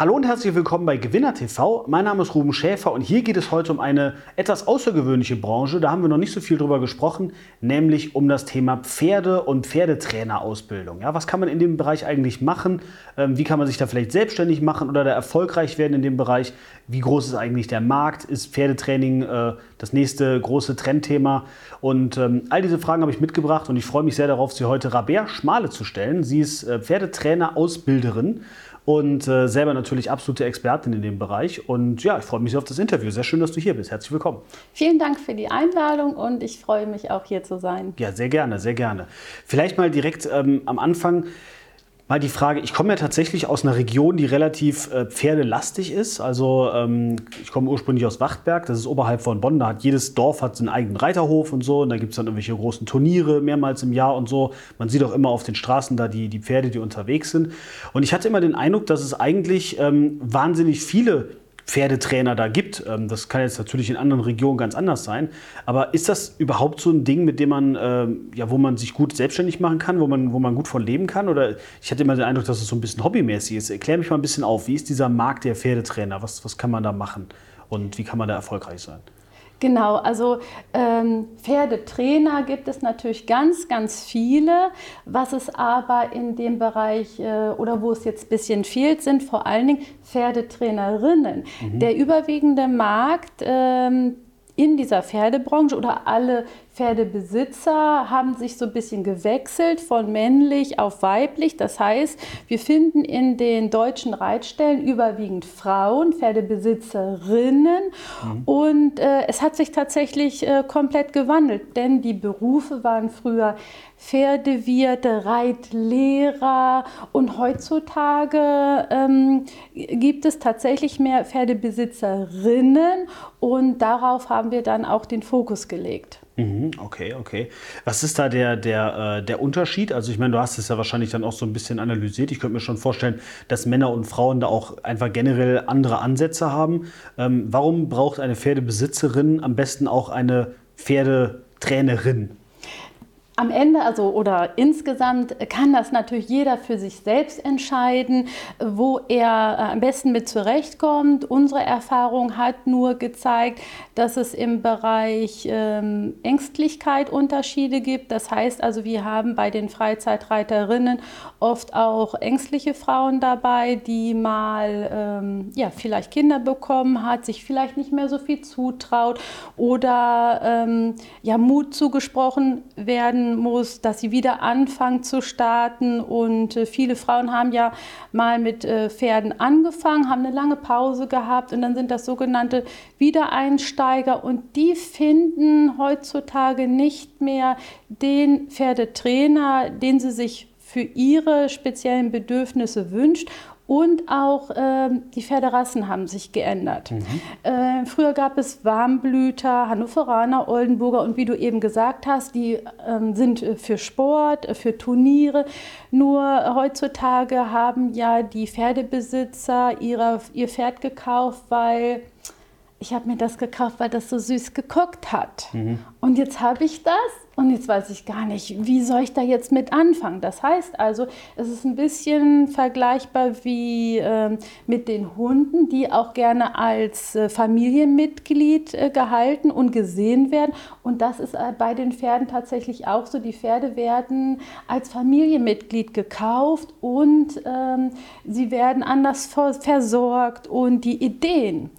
Hallo und herzlich willkommen bei Gewinner TV. Mein Name ist Ruben Schäfer und hier geht es heute um eine etwas außergewöhnliche Branche. Da haben wir noch nicht so viel drüber gesprochen, nämlich um das Thema Pferde und Pferdetrainerausbildung. Ja, was kann man in dem Bereich eigentlich machen? Ähm, wie kann man sich da vielleicht selbstständig machen oder da erfolgreich werden in dem Bereich? Wie groß ist eigentlich der Markt? Ist Pferdetraining äh, das nächste große Trendthema? Und ähm, all diese Fragen habe ich mitgebracht und ich freue mich sehr darauf, sie heute Rabea Schmale zu stellen. Sie ist äh, Pferdetrainer-Ausbilderin und äh, selber natürlich absolute Expertin in dem Bereich. Und ja, ich freue mich auf das Interview. Sehr schön, dass du hier bist. Herzlich willkommen. Vielen Dank für die Einladung und ich freue mich auch hier zu sein. Ja, sehr gerne, sehr gerne. Vielleicht mal direkt ähm, am Anfang mal die Frage, ich komme ja tatsächlich aus einer Region, die relativ äh, pferdelastig ist. Also ähm, ich komme ursprünglich aus Wachtberg, das ist oberhalb von Bonn. Da hat jedes Dorf hat seinen eigenen Reiterhof und so. Und da gibt es dann irgendwelche großen Turniere mehrmals im Jahr und so. Man sieht auch immer auf den Straßen da die, die Pferde, die unterwegs sind. Und ich hatte immer den Eindruck, dass es eigentlich ähm, wahnsinnig viele Pferdetrainer da gibt. Ähm, das kann jetzt natürlich in anderen Regionen ganz anders sein. Aber ist das überhaupt so ein Ding, mit dem man, ähm, ja, wo man sich gut selbstständig machen kann, wo man, wo man gut von leben kann? Oder ich hatte immer den Eindruck, dass es so ein bisschen hobbymäßig ist. Erklär mich mal ein bisschen auf. Wie ist dieser Markt der Pferdetrainer? Was, was kann man da machen? Und wie kann man da erfolgreich sein? Genau, also ähm, Pferdetrainer gibt es natürlich ganz, ganz viele. Was es aber in dem Bereich äh, oder wo es jetzt ein bisschen fehlt, sind vor allen Dingen Pferdetrainerinnen. Mhm. Der überwiegende Markt ähm, in dieser Pferdebranche oder alle Pferdebesitzer haben sich so ein bisschen gewechselt von männlich auf weiblich. Das heißt, wir finden in den deutschen Reitstellen überwiegend Frauen, Pferdebesitzerinnen. Mhm. Und äh, es hat sich tatsächlich äh, komplett gewandelt, denn die Berufe waren früher Pferdewirte, Reitlehrer und heutzutage ähm, gibt es tatsächlich mehr Pferdebesitzerinnen und darauf haben wir dann auch den Fokus gelegt. Mhm, okay, okay. Was ist da der, der, äh, der Unterschied? Also ich meine, du hast es ja wahrscheinlich dann auch so ein bisschen analysiert. Ich könnte mir schon vorstellen, dass Männer und Frauen da auch einfach generell andere Ansätze haben. Ähm, warum braucht eine Pferdebesitzerin am besten auch eine Pferdetrainerin? Am Ende, also oder insgesamt, kann das natürlich jeder für sich selbst entscheiden, wo er äh, am besten mit zurechtkommt. Unsere Erfahrung hat nur gezeigt, dass es im Bereich ähm, Ängstlichkeit Unterschiede gibt. Das heißt also, wir haben bei den Freizeitreiterinnen oft auch ängstliche Frauen dabei, die mal ähm, ja, vielleicht Kinder bekommen hat, sich vielleicht nicht mehr so viel zutraut oder ähm, ja, Mut zugesprochen werden werden muss, dass sie wieder anfangen zu starten. Und äh, viele Frauen haben ja mal mit äh, Pferden angefangen, haben eine lange Pause gehabt und dann sind das sogenannte Wiedereinsteiger und die finden heutzutage nicht mehr den Pferdetrainer, den sie sich für ihre speziellen Bedürfnisse wünscht und auch äh, die Pferderassen haben sich geändert. Mhm. Äh, früher gab es Warmblüter, Hannoveraner, Oldenburger und wie du eben gesagt hast, die ähm, sind für Sport, für Turniere. Nur heutzutage haben ja die Pferdebesitzer ihre, ihr Pferd gekauft, weil ich habe mir das gekauft, weil das so süß geguckt hat. Mhm. Und jetzt habe ich das und jetzt weiß ich gar nicht, wie soll ich da jetzt mit anfangen. Das heißt also, es ist ein bisschen vergleichbar wie äh, mit den Hunden, die auch gerne als äh, Familienmitglied äh, gehalten und gesehen werden. Und das ist äh, bei den Pferden tatsächlich auch so. Die Pferde werden als Familienmitglied gekauft und ähm, sie werden anders versorgt und die Ideen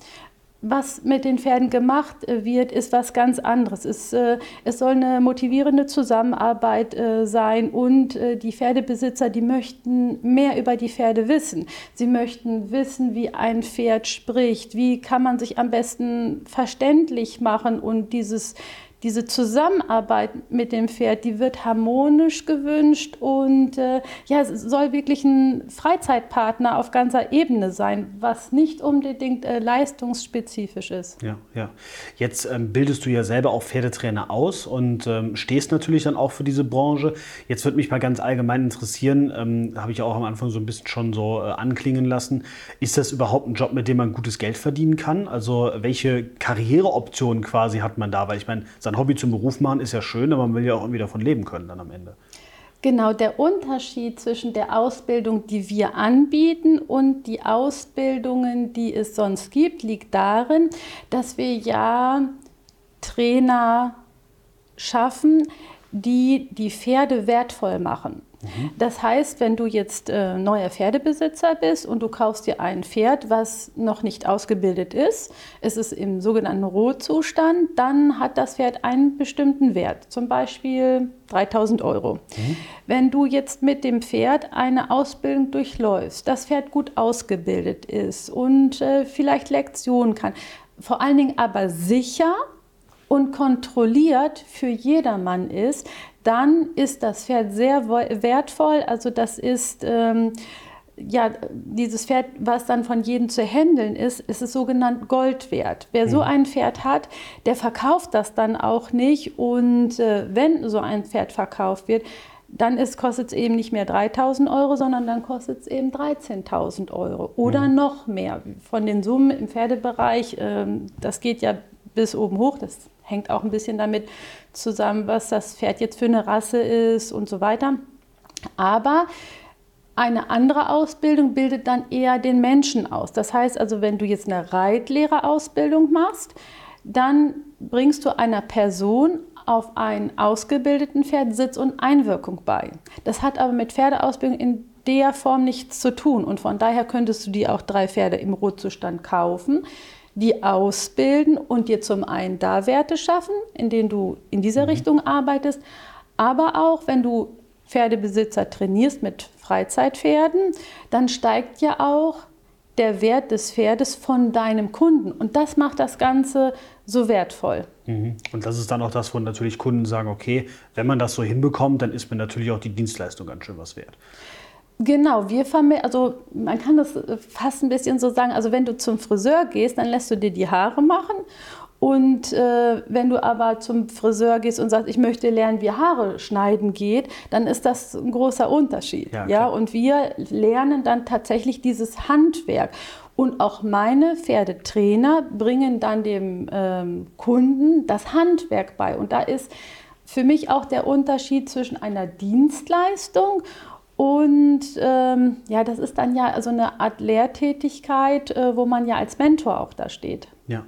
was mit den Pferden gemacht äh, wird, ist was ganz anderes. Es, äh, es soll eine motivierende Zusammenarbeit äh, sein und die Pferdebesitzer, die möchten mehr über die Pferde wissen. Sie möchten wissen, wie ein Pferd spricht, wie kann man sich am besten verständlich machen und dieses diese Zusammenarbeit mit dem Pferd, die wird harmonisch gewünscht und äh, ja, es soll wirklich ein Freizeitpartner auf ganzer Ebene sein, was nicht unbedingt äh, leistungsspezifisch ist. Ja, ja. Jetzt ähm, bildest du ja selber auch Pferdetrainer aus und ähm, stehst natürlich dann auch für diese Branche. Jetzt würde mich mal ganz allgemein interessieren, ähm, habe ich auch am Anfang so ein bisschen schon so äh, anklingen lassen, ist das überhaupt ein Job, mit dem man gutes Geld verdienen kann? Also welche Karriereoptionen quasi hat man da? Weil ich meine, sein Hobby zum Beruf machen ist ja schön, aber man will ja auch irgendwie davon leben können dann am Ende. Genau, der Unterschied zwischen der Ausbildung, die wir anbieten und die Ausbildungen, die es sonst gibt, liegt darin, dass wir ja Trainer schaffen, die die Pferde wertvoll machen. Das heißt, wenn du jetzt äh, neuer Pferdebesitzer bist und du kaufst dir ein Pferd, was noch nicht ausgebildet ist, es ist im sogenannten Rohzustand, dann hat das Pferd einen bestimmten Wert, zum Beispiel 3000 Euro. Mhm. Wenn du jetzt mit dem Pferd eine Ausbildung durchläufst, das Pferd gut ausgebildet ist und äh, vielleicht Lektionen kann, vor allen Dingen aber sicher und kontrolliert für jedermann ist, dann ist das Pferd sehr wertvoll. Also das ist ähm, ja dieses Pferd, was dann von jedem zu handeln ist, ist es sogenannt Gold wert. Wer so mhm. ein Pferd hat, der verkauft das dann auch nicht. Und äh, wenn so ein Pferd verkauft wird, dann kostet es eben nicht mehr 3000 Euro, sondern dann kostet es eben 13.000 Euro oder mhm. noch mehr. Von den Summen im Pferdebereich, äh, das geht ja bis oben hoch, das hängt auch ein bisschen damit zusammen, was das Pferd jetzt für eine Rasse ist und so weiter. Aber eine andere Ausbildung bildet dann eher den Menschen aus. Das heißt also, wenn du jetzt eine Reitlehrerausbildung machst, dann bringst du einer Person auf einen ausgebildeten Pferd Sitz und Einwirkung bei. Das hat aber mit Pferdeausbildung in der Form nichts zu tun und von daher könntest du dir auch drei Pferde im Rotzustand kaufen die ausbilden und dir zum einen da Werte schaffen, in denen du in dieser mhm. Richtung arbeitest, aber auch wenn du Pferdebesitzer trainierst mit Freizeitpferden, dann steigt ja auch der Wert des Pferdes von deinem Kunden. Und das macht das Ganze so wertvoll. Mhm. Und das ist dann auch das, wo natürlich Kunden sagen, okay, wenn man das so hinbekommt, dann ist mir natürlich auch die Dienstleistung ganz schön was wert. Genau, wir vermitteln, also man kann das fast ein bisschen so sagen, also wenn du zum Friseur gehst, dann lässt du dir die Haare machen und äh, wenn du aber zum Friseur gehst und sagst, ich möchte lernen, wie Haare schneiden geht, dann ist das ein großer Unterschied. Ja, ja? Und wir lernen dann tatsächlich dieses Handwerk. Und auch meine Pferdetrainer bringen dann dem ähm, Kunden das Handwerk bei. Und da ist für mich auch der Unterschied zwischen einer Dienstleistung und ähm, ja, das ist dann ja so eine Art Lehrtätigkeit, äh, wo man ja als Mentor auch da steht. Ja.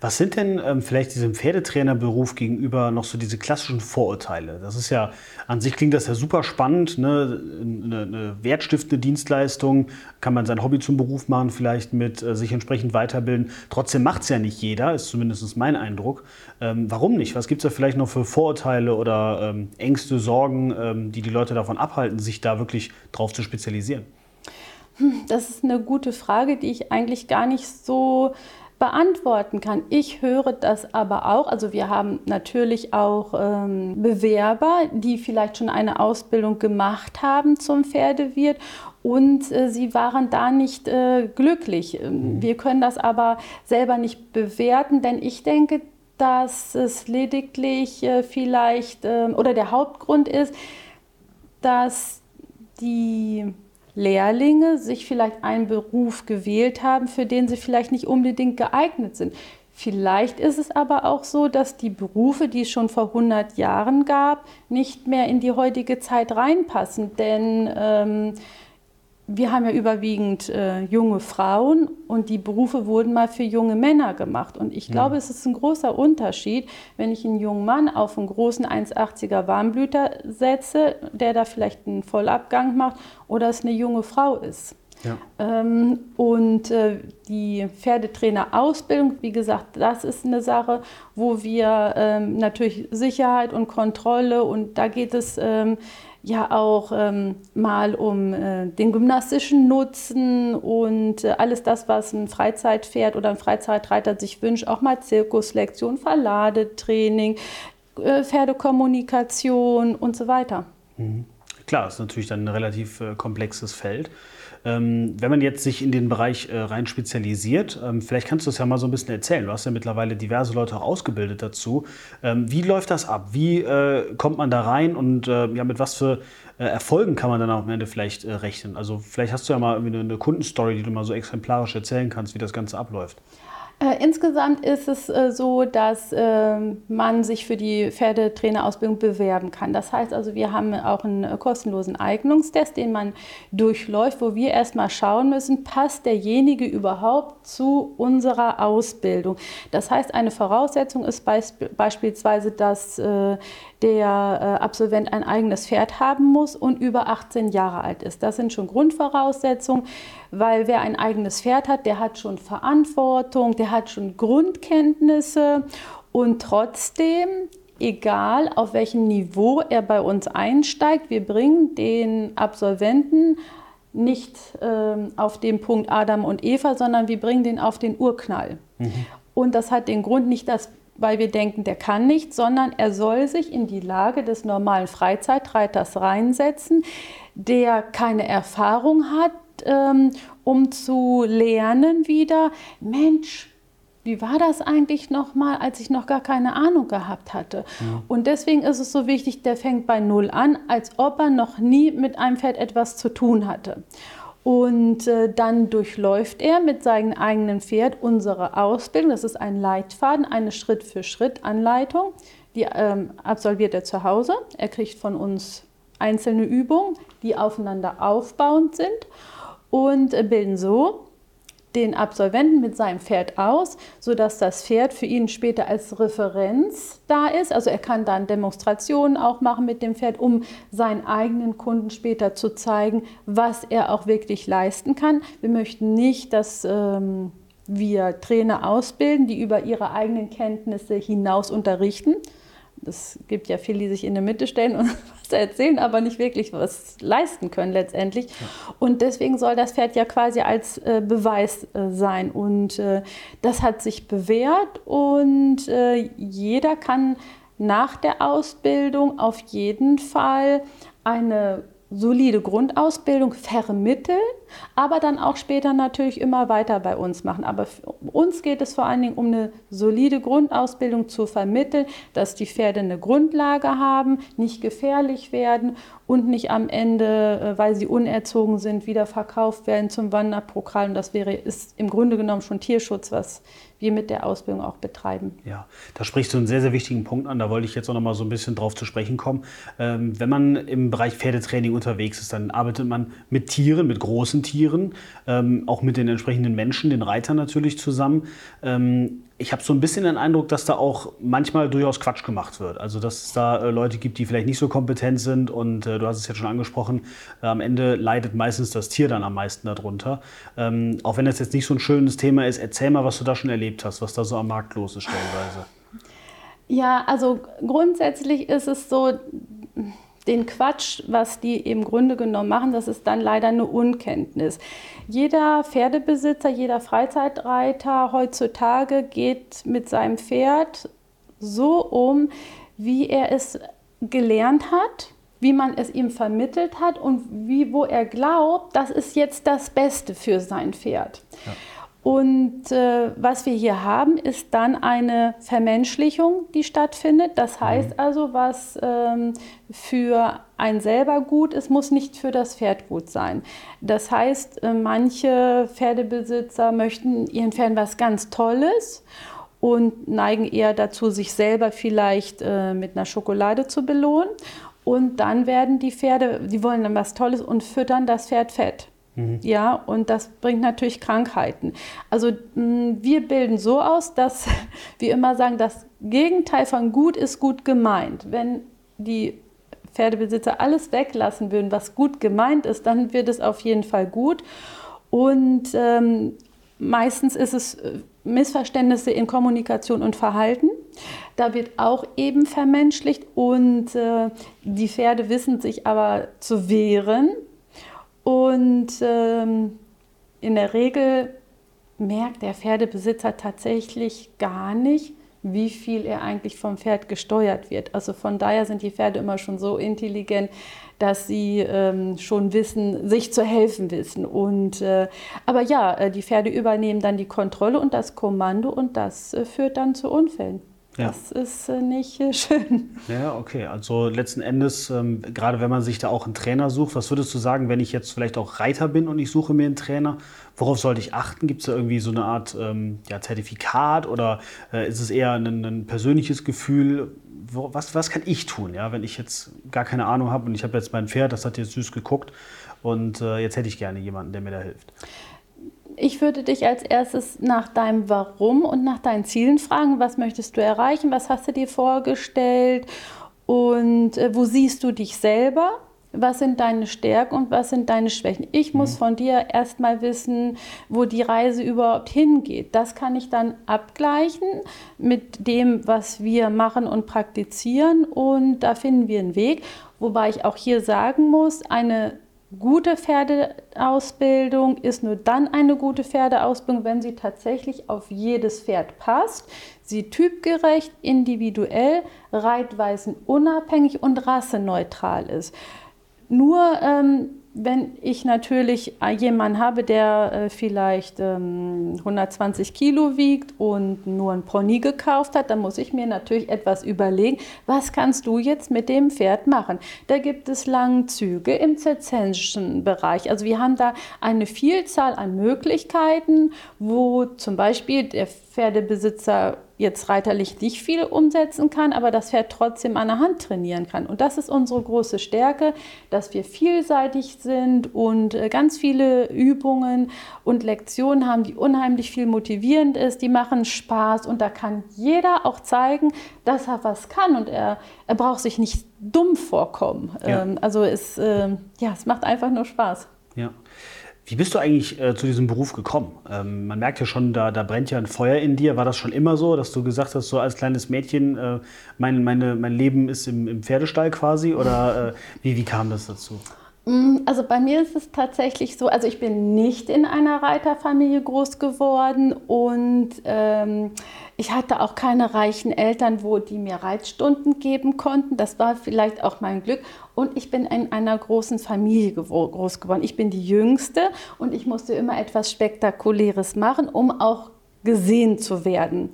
Was sind denn ähm, vielleicht diesem Pferdetrainerberuf gegenüber noch so diese klassischen Vorurteile? Das ist ja, an sich klingt das ja super spannend, ne? eine, eine wertstiftende Dienstleistung, kann man sein Hobby zum Beruf machen, vielleicht mit äh, sich entsprechend weiterbilden. Trotzdem macht es ja nicht jeder, ist zumindest mein Eindruck. Ähm, warum nicht? Was gibt es da vielleicht noch für Vorurteile oder ähm, Ängste, Sorgen, ähm, die die Leute davon abhalten, sich da wirklich drauf zu spezialisieren? Hm, das ist eine gute Frage, die ich eigentlich gar nicht so beantworten kann. Ich höre das aber auch. Also wir haben natürlich auch ähm, Bewerber, die vielleicht schon eine Ausbildung gemacht haben zum Pferdewirt und äh, sie waren da nicht äh, glücklich. Ähm, mhm. Wir können das aber selber nicht bewerten, denn ich denke, dass es lediglich äh, vielleicht äh, oder der Hauptgrund ist, dass die Lehrlinge sich vielleicht einen Beruf gewählt haben, für den sie vielleicht nicht unbedingt geeignet sind. Vielleicht ist es aber auch so, dass die Berufe, die es schon vor 100 Jahren gab, nicht mehr in die heutige Zeit reinpassen. Denn ähm, wir haben ja überwiegend äh, junge Frauen und die Berufe wurden mal für junge Männer gemacht. Und ich glaube, ja. es ist ein großer Unterschied, wenn ich einen jungen Mann auf einen großen 1,80er Warmblüter setze, der da vielleicht einen Vollabgang macht, oder es eine junge Frau ist. Ja. Ähm, und äh, die Pferdetrainerausbildung, wie gesagt, das ist eine Sache, wo wir ähm, natürlich Sicherheit und Kontrolle und da geht es ähm, ja auch ähm, mal um äh, den gymnastischen Nutzen und äh, alles das, was ein Freizeitpferd oder ein Freizeitreiter sich wünscht, auch mal Zirkuslektion, Verladetraining, äh, Pferdekommunikation und so weiter. Mhm. Klar, ist natürlich dann ein relativ äh, komplexes Feld. Ähm, wenn man jetzt sich in den Bereich äh, rein spezialisiert, ähm, vielleicht kannst du es ja mal so ein bisschen erzählen. Du hast ja mittlerweile diverse Leute auch ausgebildet dazu. Ähm, wie läuft das ab? Wie äh, kommt man da rein und äh, ja, mit was für Erfolgen kann man dann am Ende vielleicht rechnen? Also vielleicht hast du ja mal eine Kundenstory, die du mal so exemplarisch erzählen kannst, wie das Ganze abläuft. Äh, insgesamt ist es äh, so, dass äh, man sich für die Pferdetrainerausbildung bewerben kann. Das heißt also, wir haben auch einen äh, kostenlosen Eignungstest, den man durchläuft, wo wir erstmal schauen müssen, passt derjenige überhaupt zu unserer Ausbildung. Das heißt, eine Voraussetzung ist beisp beispielsweise, dass äh, der äh, Absolvent ein eigenes Pferd haben muss und über 18 Jahre alt ist. Das sind schon Grundvoraussetzungen, weil wer ein eigenes Pferd hat, der hat schon Verantwortung, der hat schon Grundkenntnisse und trotzdem egal auf welchem Niveau er bei uns einsteigt, wir bringen den Absolventen nicht ähm, auf den Punkt Adam und Eva, sondern wir bringen den auf den Urknall. Mhm. Und das hat den Grund nicht, dass weil wir denken, der kann nicht, sondern er soll sich in die Lage des normalen Freizeitreiters reinsetzen, der keine Erfahrung hat, ähm, um zu lernen wieder, Mensch, wie war das eigentlich nochmal, als ich noch gar keine Ahnung gehabt hatte? Ja. Und deswegen ist es so wichtig, der fängt bei Null an, als ob er noch nie mit einem Pferd etwas zu tun hatte. Und äh, dann durchläuft er mit seinem eigenen Pferd unsere Ausbildung. Das ist ein Leitfaden, eine Schritt-für-Schritt-Anleitung. Die ähm, absolviert er zu Hause. Er kriegt von uns einzelne Übungen, die aufeinander aufbauend sind und äh, bilden so den Absolventen mit seinem Pferd aus, sodass das Pferd für ihn später als Referenz da ist. Also er kann dann Demonstrationen auch machen mit dem Pferd, um seinen eigenen Kunden später zu zeigen, was er auch wirklich leisten kann. Wir möchten nicht, dass ähm, wir Trainer ausbilden, die über ihre eigenen Kenntnisse hinaus unterrichten, es gibt ja viele, die sich in der Mitte stellen und was erzählen, aber nicht wirklich was leisten können letztendlich. Und deswegen soll das Pferd ja quasi als äh, Beweis äh, sein. Und äh, das hat sich bewährt und äh, jeder kann nach der Ausbildung auf jeden Fall eine solide Grundausbildung vermitteln, aber dann auch später natürlich immer weiter bei uns machen. Aber uns geht es vor allen Dingen um eine solide Grundausbildung zu vermitteln, dass die Pferde eine Grundlage haben, nicht gefährlich werden und nicht am Ende, äh, weil sie unerzogen sind, wieder verkauft werden zum Wanderprogramm. Das wäre ist im Grunde genommen schon Tierschutz, was wir mit der Ausbildung auch betreiben. Ja, da sprichst du einen sehr, sehr wichtigen Punkt an. Da wollte ich jetzt auch noch mal so ein bisschen drauf zu sprechen kommen. Ähm, wenn man im Bereich Pferdetraining unterwegs ist, dann arbeitet man mit Tieren, mit großen Tieren, ähm, auch mit den entsprechenden Menschen, den Reitern natürlich zusammen. Ähm, ich habe so ein bisschen den Eindruck, dass da auch manchmal durchaus Quatsch gemacht wird. Also dass es da äh, Leute gibt, die vielleicht nicht so kompetent sind und äh, du hast es jetzt schon angesprochen, äh, am Ende leidet meistens das Tier dann am meisten darunter. Ähm, auch wenn das jetzt nicht so ein schönes Thema ist, erzähl mal, was du da schon erlebt hast, was da so am Markt los ist stellenweise. Ja, also grundsätzlich ist es so, den Quatsch, was die im Grunde genommen machen, das ist dann leider eine Unkenntnis. Jeder Pferdebesitzer, jeder Freizeitreiter heutzutage geht mit seinem Pferd so um, wie er es gelernt hat, wie man es ihm vermittelt hat und wie, wo er glaubt, das ist jetzt das Beste für sein Pferd. Ja. Und äh, was wir hier haben, ist dann eine Vermenschlichung, die stattfindet. Das mhm. heißt also, was ähm, für ein selber gut ist, muss nicht für das Pferd gut sein. Das heißt, äh, manche Pferdebesitzer möchten ihren Pferden was ganz Tolles und neigen eher dazu, sich selber vielleicht äh, mit einer Schokolade zu belohnen. Und dann werden die Pferde, die wollen dann was Tolles und füttern das Pferd fett. Mhm. Ja, und das bringt natürlich Krankheiten. Also mh, wir bilden so aus, dass wir immer sagen, das Gegenteil von gut ist gut gemeint. Wenn die Pferdebesitzer alles weglassen würden, was gut gemeint ist, dann wird es auf jeden Fall gut. Und ähm, meistens ist es äh, Missverständnisse in Kommunikation und Verhalten. Da wird auch eben vermenschlicht und äh, die Pferde wissen sich aber zu wehren. Und ähm, in der Regel merkt der Pferdebesitzer tatsächlich gar nicht, wie viel er eigentlich vom Pferd gesteuert wird. Also von daher sind die Pferde immer schon so intelligent, dass sie ähm, schon wissen, sich zu helfen wissen. Und, äh, aber ja, äh, die Pferde übernehmen dann die Kontrolle und das Kommando und das äh, führt dann zu Unfällen. Ja. Das ist äh, nicht äh, schön. Ja, okay. Also letzten Endes, ähm, gerade wenn man sich da auch einen Trainer sucht, was würdest du sagen, wenn ich jetzt vielleicht auch Reiter bin und ich suche mir einen Trainer, worauf sollte ich achten? Gibt es da irgendwie so eine Art ähm, ja, Zertifikat oder äh, ist es eher ein, ein persönliches Gefühl? Wo, was, was kann ich tun, ja, wenn ich jetzt gar keine Ahnung habe und ich habe jetzt mein Pferd, das hat jetzt süß geguckt und äh, jetzt hätte ich gerne jemanden, der mir da hilft? Ich würde dich als erstes nach deinem Warum und nach deinen Zielen fragen. Was möchtest du erreichen? Was hast du dir vorgestellt? Und äh, wo siehst du dich selber? Was sind deine Stärken und was sind deine Schwächen? Ich muss mhm. von dir erstmal wissen, wo die Reise überhaupt hingeht. Das kann ich dann abgleichen mit dem, was wir machen und praktizieren. Und da finden wir einen Weg. Wobei ich auch hier sagen muss, eine gute Pferdeausbildung ist nur dann eine gute Pferdeausbildung, wenn sie tatsächlich auf jedes Pferd passt, sie typgerecht, individuell, reitweisen unabhängig und rasseneutral ist. Nur ähm, wenn ich natürlich jemanden habe, der äh, vielleicht ähm, 120 Kilo wiegt und nur ein Pony gekauft hat, dann muss ich mir natürlich etwas überlegen, was kannst du jetzt mit dem Pferd machen? Da gibt es Langzüge im zirzenschen Bereich. Also wir haben da eine Vielzahl an Möglichkeiten, wo zum Beispiel der Pferdebesitzer jetzt reiterlich nicht viel umsetzen kann, aber das Pferd trotzdem an der Hand trainieren kann. Und das ist unsere große Stärke, dass wir vielseitig sind und äh, ganz viele Übungen und Lektionen haben, die unheimlich viel motivierend ist, die machen Spaß und da kann jeder auch zeigen, dass er was kann und er, er braucht sich nicht dumm vorkommen. Ja. Ähm, also es, äh, ja, es macht einfach nur Spaß. Ja. Wie bist du eigentlich äh, zu diesem Beruf gekommen? Ähm, man merkt ja schon, da, da brennt ja ein Feuer in dir. War das schon immer so, dass du gesagt hast, so als kleines Mädchen, äh, mein, meine, mein Leben ist im, im Pferdestall quasi? Oder äh, wie, wie kam das dazu? Mm, also bei mir ist es tatsächlich so, also ich bin nicht in einer Reiterfamilie groß geworden und ähm, ich hatte auch keine reichen Eltern, wo die mir Reitstunden geben konnten. Das war vielleicht auch mein Glück. Und ich bin in einer großen Familie groß geworden. Ich bin die Jüngste und ich musste immer etwas Spektakuläres machen, um auch gesehen zu werden.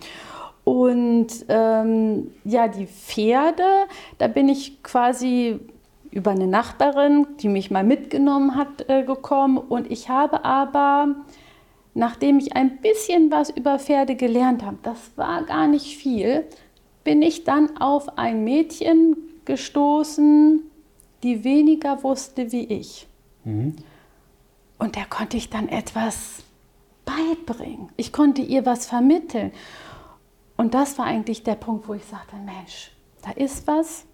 Und ähm, ja, die Pferde, da bin ich quasi über eine Nachbarin, die mich mal mitgenommen hat, äh, gekommen. Und ich habe aber, nachdem ich ein bisschen was über Pferde gelernt habe, das war gar nicht viel, bin ich dann auf ein Mädchen gestoßen, die weniger wusste wie ich. Mhm. Und der konnte ich dann etwas beibringen. Ich konnte ihr was vermitteln. Und das war eigentlich der Punkt, wo ich sagte, Mensch, da ist was,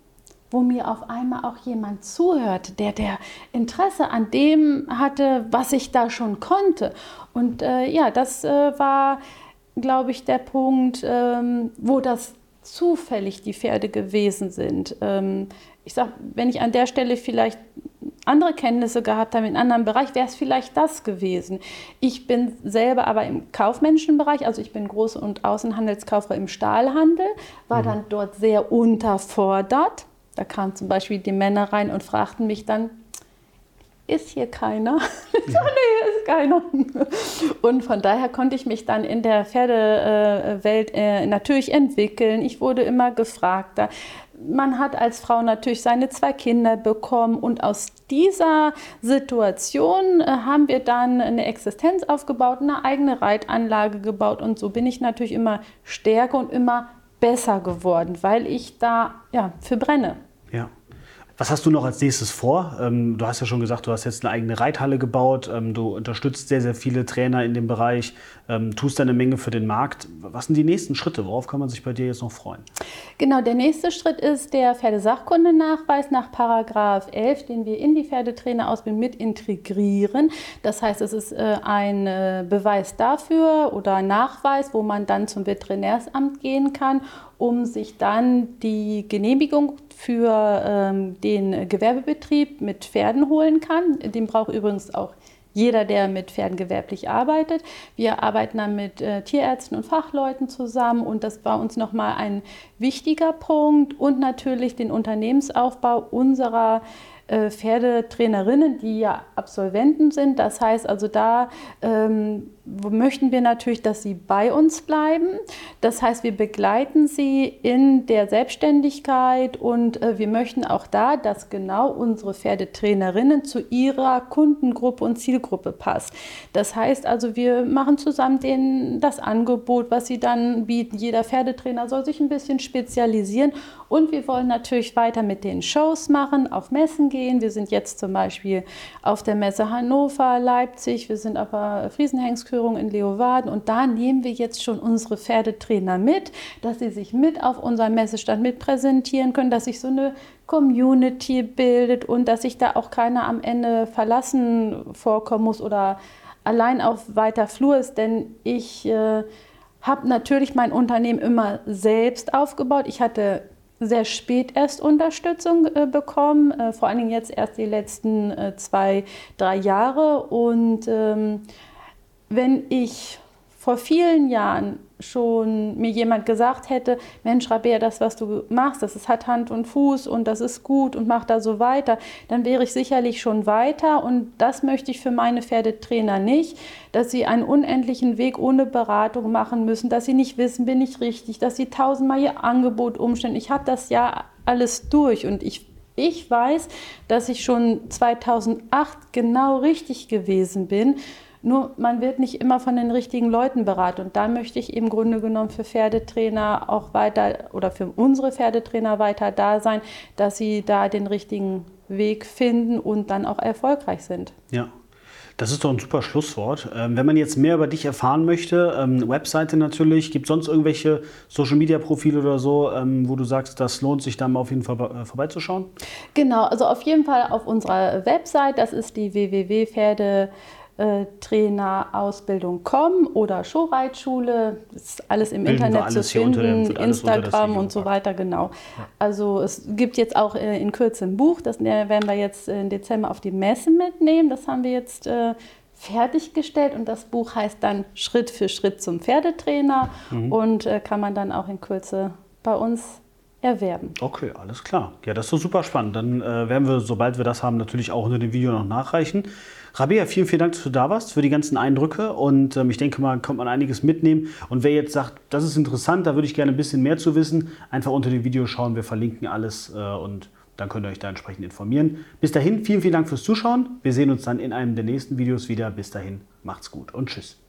wo mir auf einmal auch jemand zuhört, der der Interesse an dem hatte, was ich da schon konnte. Und äh, ja, das äh, war, glaube ich, der Punkt, ähm, wo das zufällig die Pferde gewesen sind. Ähm, ich sage, wenn ich an der Stelle vielleicht andere Kenntnisse gehabt habe in einem anderen Bereich, wäre es vielleicht das gewesen. Ich bin selber aber im kaufmännischen Bereich, also ich bin Groß- und Außenhandelskauffrau im Stahlhandel, war mhm. dann dort sehr unterfordert da kamen zum Beispiel die Männer rein und fragten mich dann, ist hier keiner? Ich sage, nee, ist keiner. Und von daher konnte ich mich dann in der Pferdewelt äh, natürlich entwickeln. Ich wurde immer gefragter. Man hat als Frau natürlich seine zwei Kinder bekommen und aus dieser Situation äh, haben wir dann eine Existenz aufgebaut, eine eigene Reitanlage gebaut und so bin ich natürlich immer stärker und immer besser geworden, weil ich da ja, für brenne. Was hast du noch als nächstes vor? Ähm, du hast ja schon gesagt, du hast jetzt eine eigene Reithalle gebaut. Ähm, du unterstützt sehr, sehr viele Trainer in dem Bereich, ähm, tust eine Menge für den Markt. Was sind die nächsten Schritte? Worauf kann man sich bei dir jetzt noch freuen? Genau, der nächste Schritt ist der Pferdesachkundenachweis nach Paragraph 11, den wir in die Pferdetrainerausbildung mit integrieren. Das heißt, es ist äh, ein äh, Beweis dafür oder Nachweis, wo man dann zum Veterinärsamt gehen kann, um sich dann die Genehmigung für ähm, den Gewerbebetrieb mit Pferden holen kann. Den braucht übrigens auch jeder, der mit Pferden gewerblich arbeitet. Wir arbeiten dann mit äh, Tierärzten und Fachleuten zusammen und das war uns nochmal ein wichtiger Punkt und natürlich den Unternehmensaufbau unserer äh, Pferdetrainerinnen, die ja Absolventen sind. Das heißt also, da ähm, möchten wir natürlich, dass sie bei uns bleiben. Das heißt, wir begleiten sie in der Selbstständigkeit und äh, wir möchten auch da, dass genau unsere Pferdetrainerinnen zu ihrer Kundengruppe und Zielgruppe passt. Das heißt also, wir machen zusammen den, das Angebot, was sie dann bieten. Jeder Pferdetrainer soll sich ein bisschen spezialisieren und wir wollen natürlich weiter mit den Shows machen, auf Messen gehen. Wir sind jetzt zum Beispiel auf der Messe Hannover, Leipzig, wir sind Friesenhengstkurse Ausführung in Leeuwarden. Und da nehmen wir jetzt schon unsere Pferdetrainer mit, dass sie sich mit auf unserem Messestand mit präsentieren können, dass sich so eine Community bildet und dass sich da auch keiner am Ende verlassen vorkommen muss oder allein auf weiter Flur ist, denn ich äh, habe natürlich mein Unternehmen immer selbst aufgebaut. Ich hatte sehr spät erst Unterstützung äh, bekommen, äh, vor allen Dingen jetzt erst die letzten äh, zwei, drei Jahre. Und ähm, wenn ich vor vielen Jahren schon mir jemand gesagt hätte, Mensch, Rabea, das, was du machst, das ist, hat Hand und Fuß und das ist gut und mach da so weiter, dann wäre ich sicherlich schon weiter und das möchte ich für meine Pferdetrainer nicht, dass sie einen unendlichen Weg ohne Beratung machen müssen, dass sie nicht wissen, bin ich richtig, dass sie tausendmal ihr Angebot umstellen. Ich habe das ja alles durch und ich ich weiß, dass ich schon 2008 genau richtig gewesen bin nur man wird nicht immer von den richtigen Leuten beraten. Und da möchte ich im Grunde genommen für Pferdetrainer auch weiter oder für unsere Pferdetrainer weiter da sein, dass sie da den richtigen Weg finden und dann auch erfolgreich sind. Ja. Das ist doch ein super Schlusswort. Ähm, wenn man jetzt mehr über dich erfahren möchte, ähm, Webseite natürlich, gibt es sonst irgendwelche Social-Media-Profile oder so, ähm, wo du sagst, das lohnt sich da mal auf jeden Fall äh, vorbeizuschauen? Genau, also auf jeden Fall auf unserer Website, das ist die www.pferde äh, Trainerausbildung kommen oder Showreitschule. Das ist alles im Bilden Internet alles zu finden, Instagram und so weiter, genau. Ja. Also es gibt jetzt auch äh, in Kürze ein Buch, das werden wir jetzt im Dezember auf die Messe mitnehmen. Das haben wir jetzt äh, fertiggestellt und das Buch heißt dann Schritt für Schritt zum Pferdetrainer mhm. und äh, kann man dann auch in Kürze bei uns erwerben. Okay, alles klar. Ja, das ist doch super spannend. Dann äh, werden wir, sobald wir das haben, natürlich auch unter dem Video noch nachreichen. Rabea, vielen, vielen Dank, dass du da warst, für die ganzen Eindrücke. Und ähm, ich denke mal, kommt man einiges mitnehmen. Und wer jetzt sagt, das ist interessant, da würde ich gerne ein bisschen mehr zu wissen, einfach unter dem Video schauen. Wir verlinken alles äh, und dann könnt ihr euch da entsprechend informieren. Bis dahin, vielen, vielen Dank fürs Zuschauen. Wir sehen uns dann in einem der nächsten Videos wieder. Bis dahin, macht's gut und tschüss.